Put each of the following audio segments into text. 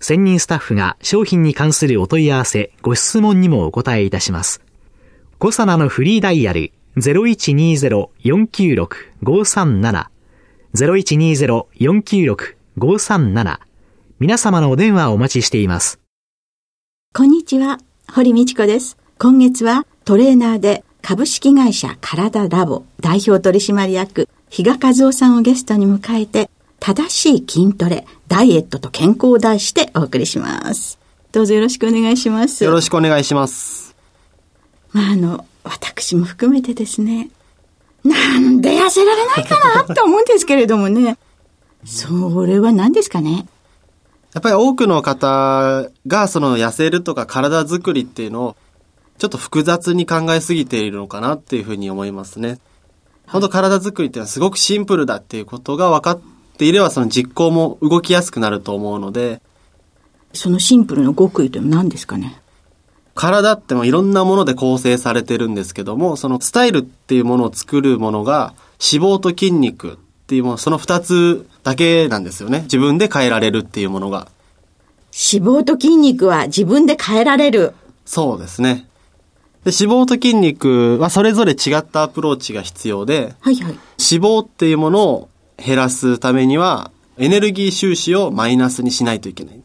専任スタッフが商品に関するお問い合わせ、ご質問にもお答えいたします。コサナのフリーダイヤル0120-496-537 0120-496-537皆様のお電話をお待ちしています。こんにちは、堀道子です。今月はトレーナーで株式会社体ラボ代表取締役、比嘉和夫さんをゲストに迎えて、正しい筋トレ、ダイエットと健康を題してお送りします。どうぞよろしくお願いします。よろしくお願いします。まあ、あの、私も含めてですね、なんで痩せられないかなって思うんですけれどもね。それは何ですかね？やっぱり多くの方がその痩せるとか体づくりっていうのをちょっと複雑に考えすぎているのかなっていうふうに思いますね。本当体作りっていうのはすごくシンプルだっていうことが分かっていればその実行も動きやすくなると思うので。そのシンプルの極意というのは何ですかね？体ってもいろんなもので構成されてるんですけども、そのスタイルっていうものを作るものが脂肪と筋肉っていうもの、その二つだけなんですよね。自分で変えられるっていうものが。脂肪と筋肉は自分で変えられる。そうですね。で脂肪と筋肉はそれぞれ違ったアプローチが必要で、はいはい、脂肪っていうものを減らすためには、エネルギー収支をマイナスにしないといけない。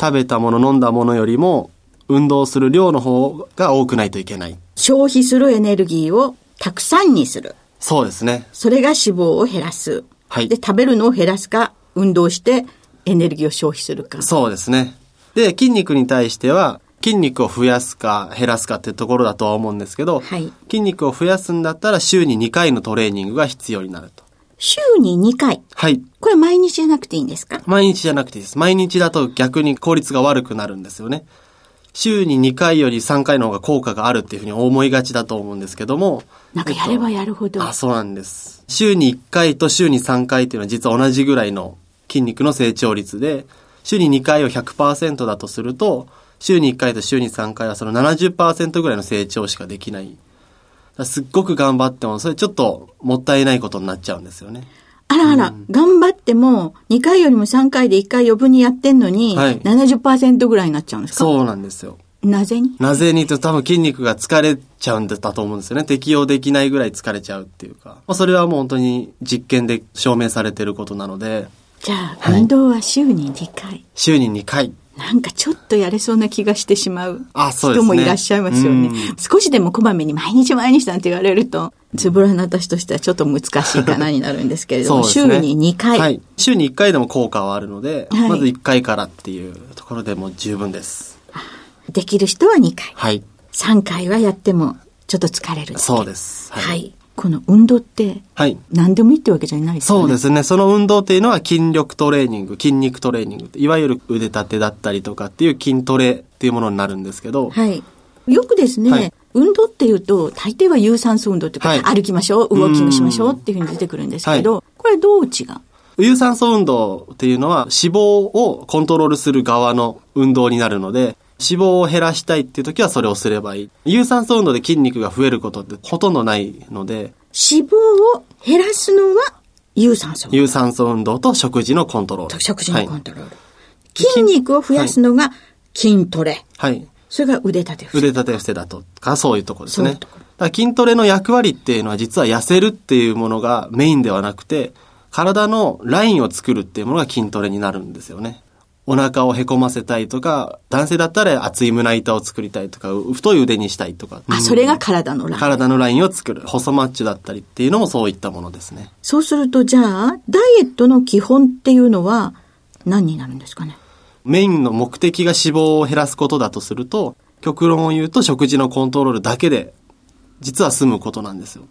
食べたもの、飲んだものよりも、運動する量の方が多くないといけない。消費するエネルギーをたくさんにする。そうですね。それが脂肪を減らす。はい。で、食べるのを減らすか、運動してエネルギーを消費するか。そうですね。で、筋肉に対しては、筋肉を増やすか減らすかっていうところだとは思うんですけど、はい、筋肉を増やすんだったら週に2回のトレーニングが必要になると。週に2回はい。これ毎日じゃなくていいんですか？毎日じゃなくていいです。毎日だと逆に効率が悪くなるんですよね。週に2回より3回の方が効果があるっていうふうに思いがちだと思うんですけども。なんかやればやるほど。えっと、あ、そうなんです。週に1回と週に3回っていうのは実は同じぐらいの筋肉の成長率で、週に2回を100%だとすると、週に1回と週に3回はその70%ぐらいの成長しかできない。すっごく頑張っても、それちょっともったいないことになっちゃうんですよね。あらあら、うん、頑張っても、2回よりも3回で1回余分にやってんのに、はい、70%ぐらいになっちゃうんですか？そうなんですよ。なぜに？なぜに？と多分筋肉が疲れちゃうんだと思うんですよね。適応できないぐらい疲れちゃうっていうか。まあ、それはもう本当に実験で証明されてることなので。じゃあ、運動は週に2回。週に2回。なんかちょっとやれそうな気がしてしまう人もいらっしゃいますよね。ね少しでもこまめに毎日毎日なんて言われると、つぶらな私としてはちょっと難しいかなになるんですけれども、ね、週に2回、はい。週に1回でも効果はあるので、はい、まず1回からっていうところでも十分です。できる人は2回。はい。3回はやってもちょっと疲れる。そうです。はい、はいこの運動って、はい。何でもいいってわけじゃないですか、ね、そうですね。その運動っていうのは筋力トレーニング、筋肉トレーニング、いわゆる腕立てだったりとかっていう筋トレっていうものになるんですけど。はい。よくですね、はい、運動っていうと、大抵は有酸素運動っていうか、はい、歩きましょう、ウォーキングしましょうっていうふうに出てくるんですけど、はい、これどう違う？有酸素運動っていうのは脂肪をコントロールする側の運動になるので、脂肪を減らしたいっていう時はそれをすればいい。有酸素運動で筋肉が増えることってほとんどないので。脂肪を減らすのは有酸素有酸素運動と食事のコントロール。食事のコントロール。はい、筋肉を増やすのが筋トレ。はい。それが腕立て伏せ。腕立て伏せだとか、そういうところですね。筋トレの役割っていうのは実は痩せるっていうものがメインではなくて、体のラインを作るっていうものが筋トレになるんですよね。お腹をへこませたいとか、男性だったら厚い胸板を作りたいとか、太い腕にしたいとか。あ、それが体のライン。体のラインを作る。細マッチョだったりっていうのもそういったものですね。そうすると、じゃあ、ダイエットの基本っていうのは何になるんですかね？メインの目的が脂肪を減らすことだとすると、極論を言うと食事のコントロールだけで、実は済むことなんですよ。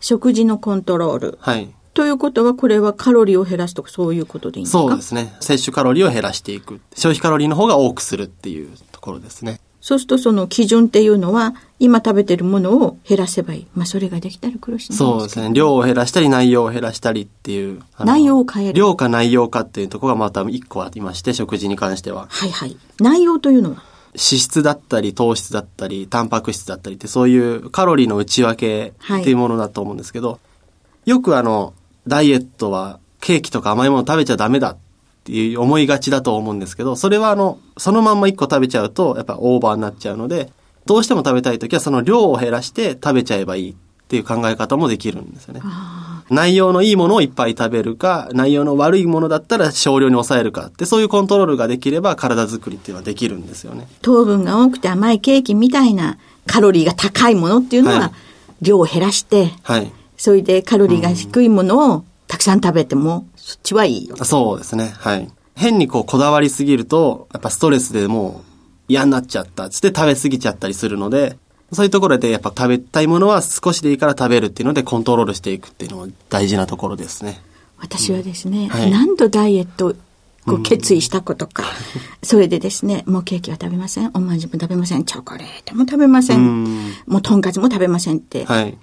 食事のコントロール。はい。ということは、これはカロリーを減らすとかそういうことでいいんですか？そうですね。摂取カロリーを減らしていく。消費カロリーの方が多くするっていうところですね。そうするとその基準っていうのは、今食べてるものを減らせばいい。まあそれができたら苦しいんそうですね。量を減らしたり内容を減らしたりっていう。内容を変える。量か内容かっていうところがまた一個ありまして、食事に関しては。はいはい。内容というのは？脂質だったり糖質だったりタンパク質だったりってそういうカロリーの内訳っていうものだと思うんですけど、はい、よくあのダイエットはケーキとか甘いもの食べちゃダメだっていう思いがちだと思うんですけどそれはあのそのまんま1個食べちゃうとやっぱオーバーになっちゃうのでどうしても食べたい時はその量を減らして食べちゃえばいいっていう考え方もできるんですよね。内容のいいものをいっぱい食べるか、内容の悪いものだったら少量に抑えるかって、そういうコントロールができれば体作りっていうのはできるんですよね。糖分が多くて甘いケーキみたいなカロリーが高いものっていうのは、はい、量を減らして、はい。それでカロリーが低いものをたくさん食べても、そっちはいいよ。そうですね。はい。変にこうこだわりすぎると、やっぱストレスでもう嫌になっちゃったつって食べ過ぎちゃったりするので、そういうところでやっぱ食べたいものは少しでいいから食べるっていうのでコントロールしていくっていうのも大事なところですね。私はですね、んはい何度ダイエットを決意したことか、それでですね、もうケーキは食べません、おまんじも食べません、チョコレートも食べません、うんもうとんかつも食べませんって、はい。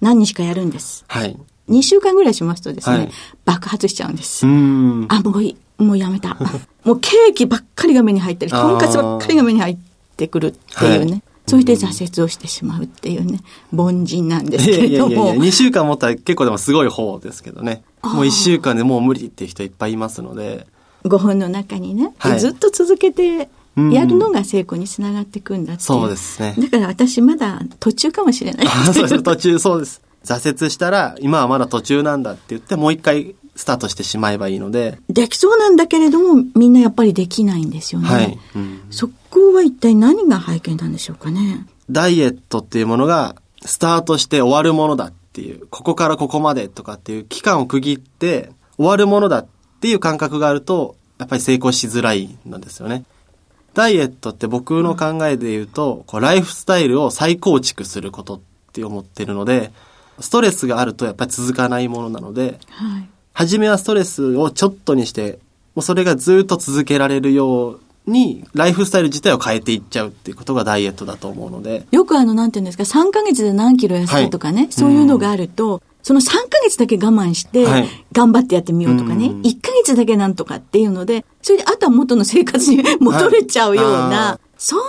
何日かやるんです。はい。2週間ぐらいしますとですね、はい爆発しちゃうんです。うーん。あ、もういい、もうやめた。もうケーキばっかりが目に入ったり、とんかつばっかりが目に入ってくるっていうね。はいそれで挫折をしてしまうっていうね、凡人なんですけれどもいやいやいや、。2週間持ったら結構でもすごい方ですけどね。もう1週間でもう無理っていう人いっぱいいますので。5分の中にね、はいずっと続けてやるのが成功につながっていくんだって。そうですねだから私まだ途中かもしれない。あ そうです。途中そうです。挫折したら、今はまだ途中なんだって言って、もう一回スタートしてしまえばいいので。できそうなんだけれども、みんなやっぱりできないんですよね。はい。うんそこは一体何が背景なんでしょうかね。ダイエットっていうものが、スタートして終わるものだっていう、ここからここまでとかっていう期間を区切って、終わるものだっていう感覚があると、やっぱり成功しづらいんですよね。ダイエットって僕の考えで言うと、こうライフスタイルを再構築することって思ってるので、ストレスがあるとやっぱり続かないものなので、はい。初めはストレスをちょっとにして、もうそれがずっと続けられるように、ライフスタイル自体を変えていっちゃうっていうことがダイエットだと思うので、よくあの、なんていうんですか、3ヶ月で何キロ痩せたとかね、はいそういうのがあると、その3ヶ月だけ我慢してはい、頑張ってやってみようとかね、うん1ヶ月だけなんとかっていうので、それであとは元の生活に戻れちゃうようはいそんな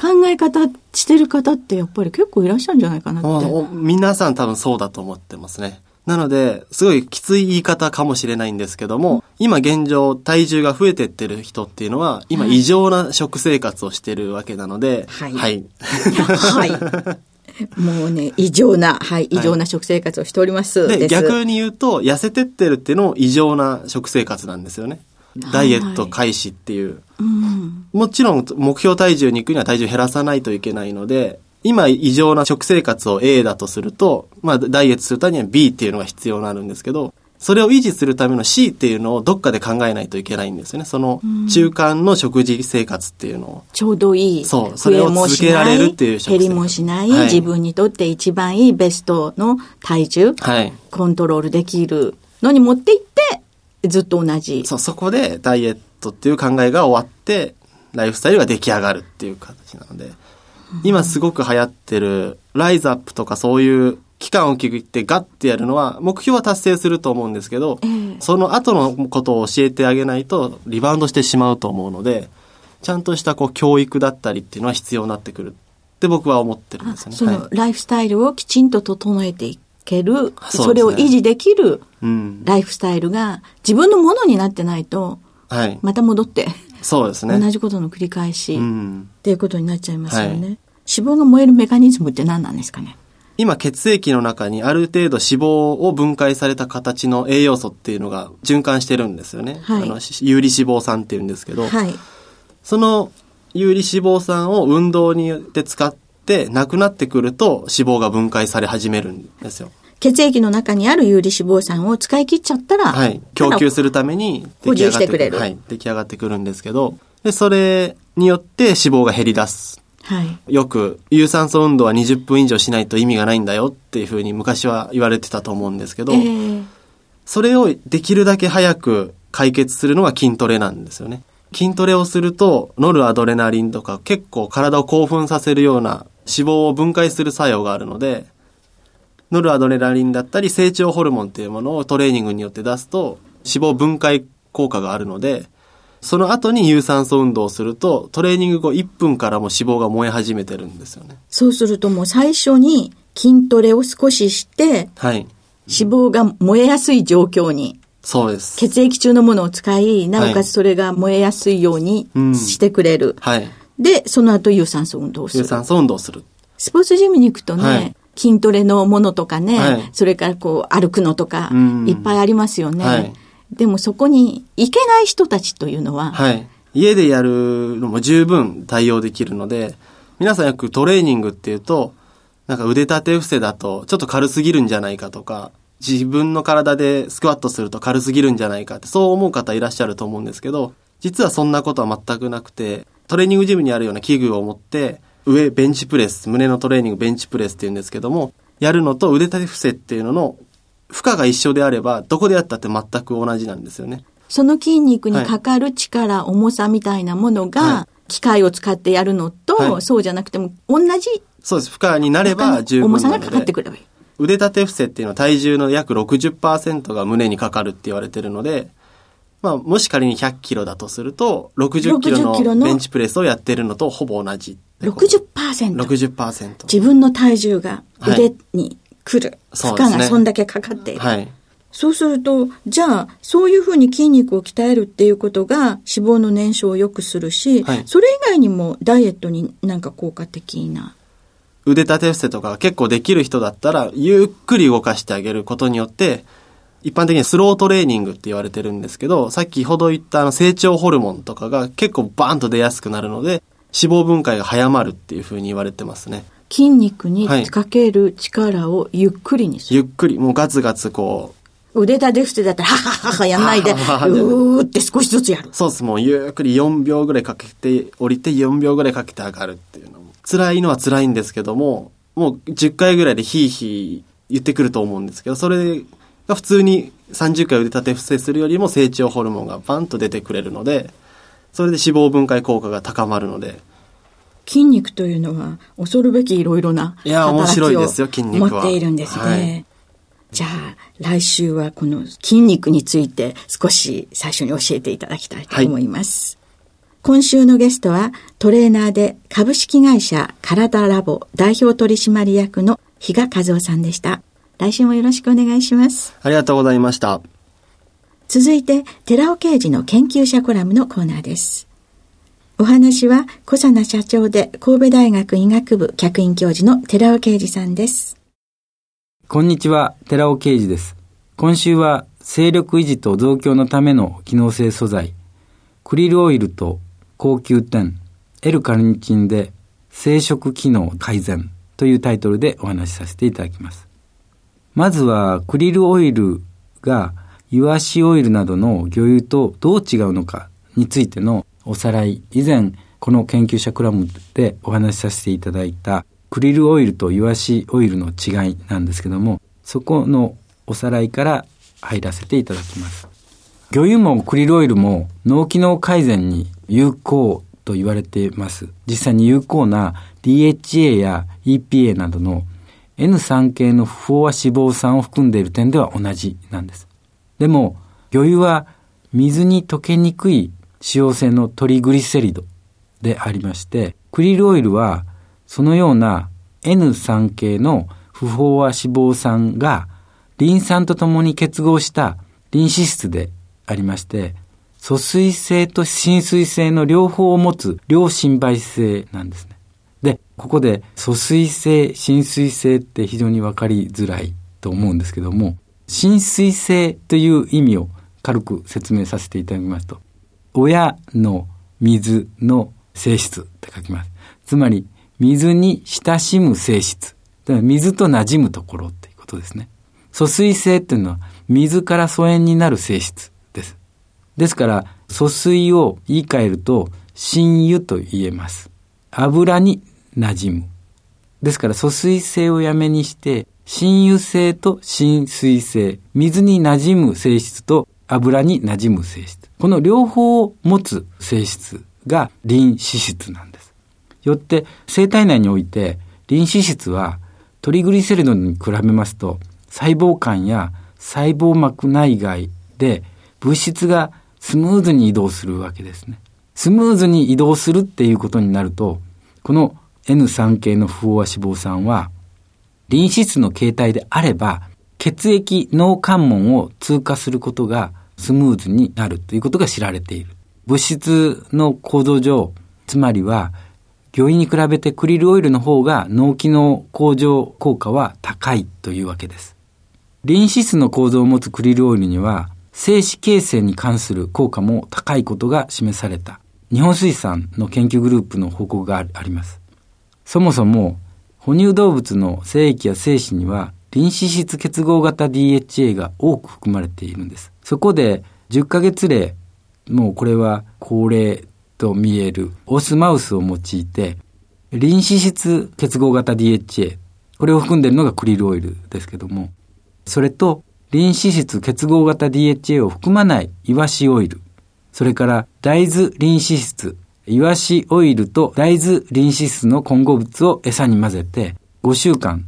考え方してる方ってやっぱり結構いらっしゃるんじゃないかなって。お皆さん多分そうだと思ってますね。なので、すごいきつい言い方かもしれないんですけども、今現状体重が増えてってる人っていうのは、今異常な食生活をしてるわけなので、はいはい。はい。もうね、異常な、はい、異常な食生活をしております。で、です逆に言うと、痩せてってるっていうのも異常な食生活なんですよね。ダイエット開始っていう。うん。もちろん目標体重に行くには体重減らさないといけないので、今異常な食生活を A だとすると、まあダイエットするためには B っていうのが必要になるんですけど、それを維持するための C っていうのをどっかで考えないといけないんですよね。その中間の食事生活っていうのを。ちょうどいい。そうそれを続けられるっていう減りもしない、はい自分にとって一番いいベストの体重、はい。コントロールできるのに持っていって、ずっと同じ。そう、そこでダイエットっていう考えが終わって、ライフスタイルが出来上がるっていう形なので、今すごく流行ってる、ライズアップとかそういう期間を区切ってガッてやるのは、目標は達成すると思うんですけど、ええその後のことを教えてあげないと、リバウンドしてしまうと思うので、ちゃんとしたこう教育だったりっていうのは必要になってくるって僕は思ってるんですよね。その、はいライフスタイルをきちんと整えていける、そうですねそれを維持できるうん。ライフスタイルが自分のものになってないと、はい。また戻って、そうですね。同じことの繰り返し、うっん。ていうことになっちゃいますよね。はい脂肪が燃えるメカニズムって何なんですかね？今血液の中にある程度脂肪を分解された形の栄養素っていうのが循環してるんですよね。はいあの、有利脂肪酸っていうんですけど、はい。その有利脂肪酸を運動によって使ってなくなってくると脂肪が分解され始めるんですよ。血液の中にある有利脂肪酸を使い切っちゃったら、はい。供給するために補充出来上がってしてくれるはい。出来上がってくるんですけど、で、それによって脂肪が減り出す。はい。よく、有酸素運動は20分以上しないと意味がないんだよっていうふうに昔は言われてたと思うんですけど、えーそれをできるだけ早く解決するのが筋トレなんですよね。筋トレをすると、ノルアドレナリンとか結構体を興奮させるような脂肪を分解する作用があるので、ノルアドレナリンだったり成長ホルモンっていうものをトレーニングによって出すと脂肪分解効果があるので、その後に有酸素運動をするとトレーニング後1分からも脂肪が燃え始めてるんですよね。そうするともう最初に筋トレを少しして、はい。脂肪が燃えやすい状況に、そうです。血液中のものを使い、なおかつそれが燃えやすいようにうんしてくれる。はい。で、その後有酸素運動をする。有酸素運動をする。スポーツジムに行くとね、はい筋トレのものとかね、はいそれからこう歩くのとかうん、いっぱいありますよね。はいでもそこに行けない人たちというのは、はい。家でやるのも十分対応できるので、皆さんよくトレーニングっていうと、なんか腕立て伏せだとちょっと軽すぎるんじゃないかとか、自分の体でスクワットすると軽すぎるんじゃないかって、そう思う方いらっしゃると思うんですけど、実はそんなことは全くなくて、トレーニングジムにあるような器具を持って、上ベンチプレス、胸のトレーニングベンチプレスって言うんですけども、やるのと腕立て伏せっていうのの負荷が一緒であれば、どこでやったって全く同じなんですよね。その筋肉にかかる力、重さみたいなものが、は機械を使ってやるのと、はいそうじゃなくても同じそうです。負荷になれば十分重さがかかってく。ればいい。腕立て伏せっていうのは体重の約60%が胸にかかるって言われてるので、まあ、もし仮に100キロだとすると、60キロ60キロののベンチプレスをやってるのとほぼ同じ。60%。60%。自分の体重が腕に来る。負そうですね荷がそんだけかかっている。はい。そうすると、じゃあ、そういうふうに筋肉を鍛えるっていうことが脂肪の燃焼を良くするし、はいそれ以外にもダイエットになんか効果的な。腕立て伏せとか結構できる人だったら、ゆっくり動かしてあげることによって、一般的にスロートレーニングって言われてるんですけど、さっきほど言ったあの成長ホルモンとかが結構バーンと出やすくなるので、脂肪分解が早まるっていうふうに言われてますね。筋肉にはいかける力をゆっくりにする。ゆっくり、もうガツガツこう、腕立て伏せだったら、ははははやんないで、うはははーって少しずつやる。そうです。もうゆっくり4秒ぐらいかけて、降りて4秒ぐらいかけて上がるっていうのも。辛いのは辛いんですけども、もう10回ぐらいでヒーヒー言ってくると思うんですけど、それが普通に30回腕立て伏せするよりも成長ホルモンがバンと出てくれるので、それで脂肪分解効果が高まるので、筋肉というのは恐るべきいろいろないや面働きを持っているんですね。はいじゃあ、来週はこの筋肉について少し最初に教えていただきたいと思います。今週のゲストはトレーナーで株式会社体ラボ代表取締役の比嘉和夫さんでした。来週もよろしくお願いします。ありがとうございました。続いて、寺尾啓二の研究者コラムのコーナーです。お話は、小佐奈社長で神戸大学医学部客員教授の寺尾啓二さんです。こんにちは、寺尾啓二です。今週は、勢力維持と増強のための機能性素材、クリルオイルと高級点、L カルニチンで生殖機能改善というタイトルでお話しさせていただきます。まずは、クリルオイルがイワシオイルなどの魚油とどう違うのかについてのおさらい。以前、この研究者クラムでお話しさせていただいたクリルオイルとイワシオイルの違いなんですけども、そこのおさらいから入らせていただきます。魚油もクリルオイルも脳機能改善に有効と言われています。実際に有効な DHA や EPA などの N3 系の不飽和脂肪酸を含んでいる点では同じなんです。でも、魚油は水に溶けにくい使用性のトリグリセリドでありまして、クリルオイルはそのような N3 系の不飽和脂肪酸がリン酸とともに結合したリン脂質でありまして、疎水性と浸水性の両方を持つ両心媒性なんですね。で、ここで疎水性、浸水性って非常にわかりづらいと思うんですけども、浸水性という意味を軽く説明させていただきますと、親の水の性質って書きます。つまり、水に親しむ性質。だから水と馴染むところっていうことですね。疎水性っていうのは、水から疎遠になる性質です。ですから、疎水を言い換えると、親油と言えます。油に馴染む。ですから、疎水性をやめにして、親油性と浸水性、水に馴染む性質と油に馴染む性質。この両方を持つ性質がリン脂質なんです。よって、生体内において、リン脂質はトリグリセリドに比べますと、細胞間や細胞膜内外で物質がスムーズに移動するわけですね。スムーズに移動するっていうことになると、この N3 系の不飽和脂肪酸は、リン脂質の形態であれば、血液脳関門を通過することがスムーズになるということが知られている。物質の構造上、つまりは、魚因に比べてクリルオイルの方が脳機能向上効果は高いというわけです。リン脂質の構造を持つクリルオイルには、精子形成に関する効果も高いことが示された。日本水産の研究グループの報告があります。そもそも、哺乳動物の精液や精子には、リン脂質結合型 DHA が多く含まれているんです。そこで、10ヶ月例、もうこれは高齢と見えるオスマウスを用いて、リン脂質結合型 DHA、これを含んでいるのがクリルオイルですけども、それとリン脂質結合型 DHA を含まないイワシオイル、それから大豆リン脂質、イワシオイルと大豆リン脂質の混合物を餌に混ぜて5週間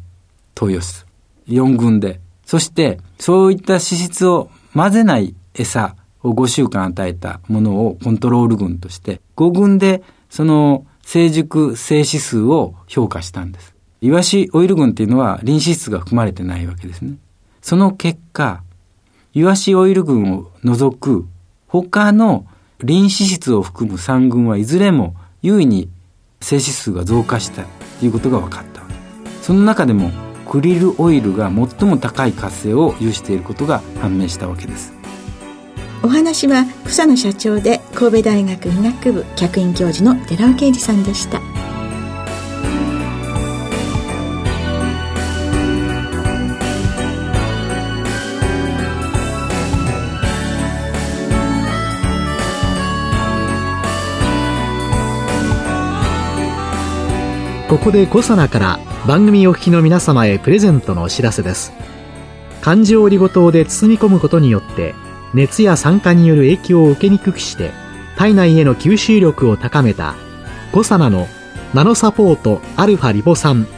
投与する。4群で。そして、そういった脂質を混ぜない餌を5週間与えたものをコントロール群として、5群でその成熟性指数を評価したんです。イワシオイル群っていうのはリン脂質が含まれてないわけですね。その結果、イワシオイル群を除く他のリン脂質を含む3群はいずれも優位に性指数が増加したということが分かったわけその中でもクリルオイルが最も高い活性を有していることが判明したわけです。お話は草野社長で神戸大学医学部客員教授の寺尾啓二さんでした。ここでコサナから番組お聞きの皆様へプレゼントのお知らせです。環状オリゴ糖で包み込むことによって熱や酸化による影響を受けにくくして体内への吸収力を高めたコサナのナノサポートアルファリポ酸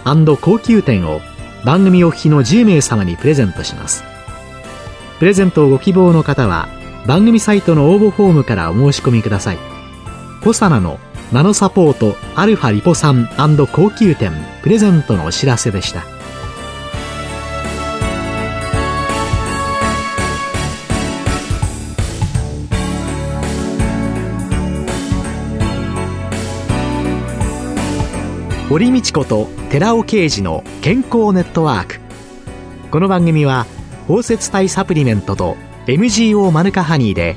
高級店を番組お聞きの10名様にプレゼントします。プレゼントをご希望の方は番組サイトの応募フォームからお申し込みください。コサナのナノサポートアルファリポ酸高級店。プレゼントのお知らせでした。堀道子と寺尾啓二の健康ネットワーク。この番組は包摂体サプリメントと MGO マヌカハニーで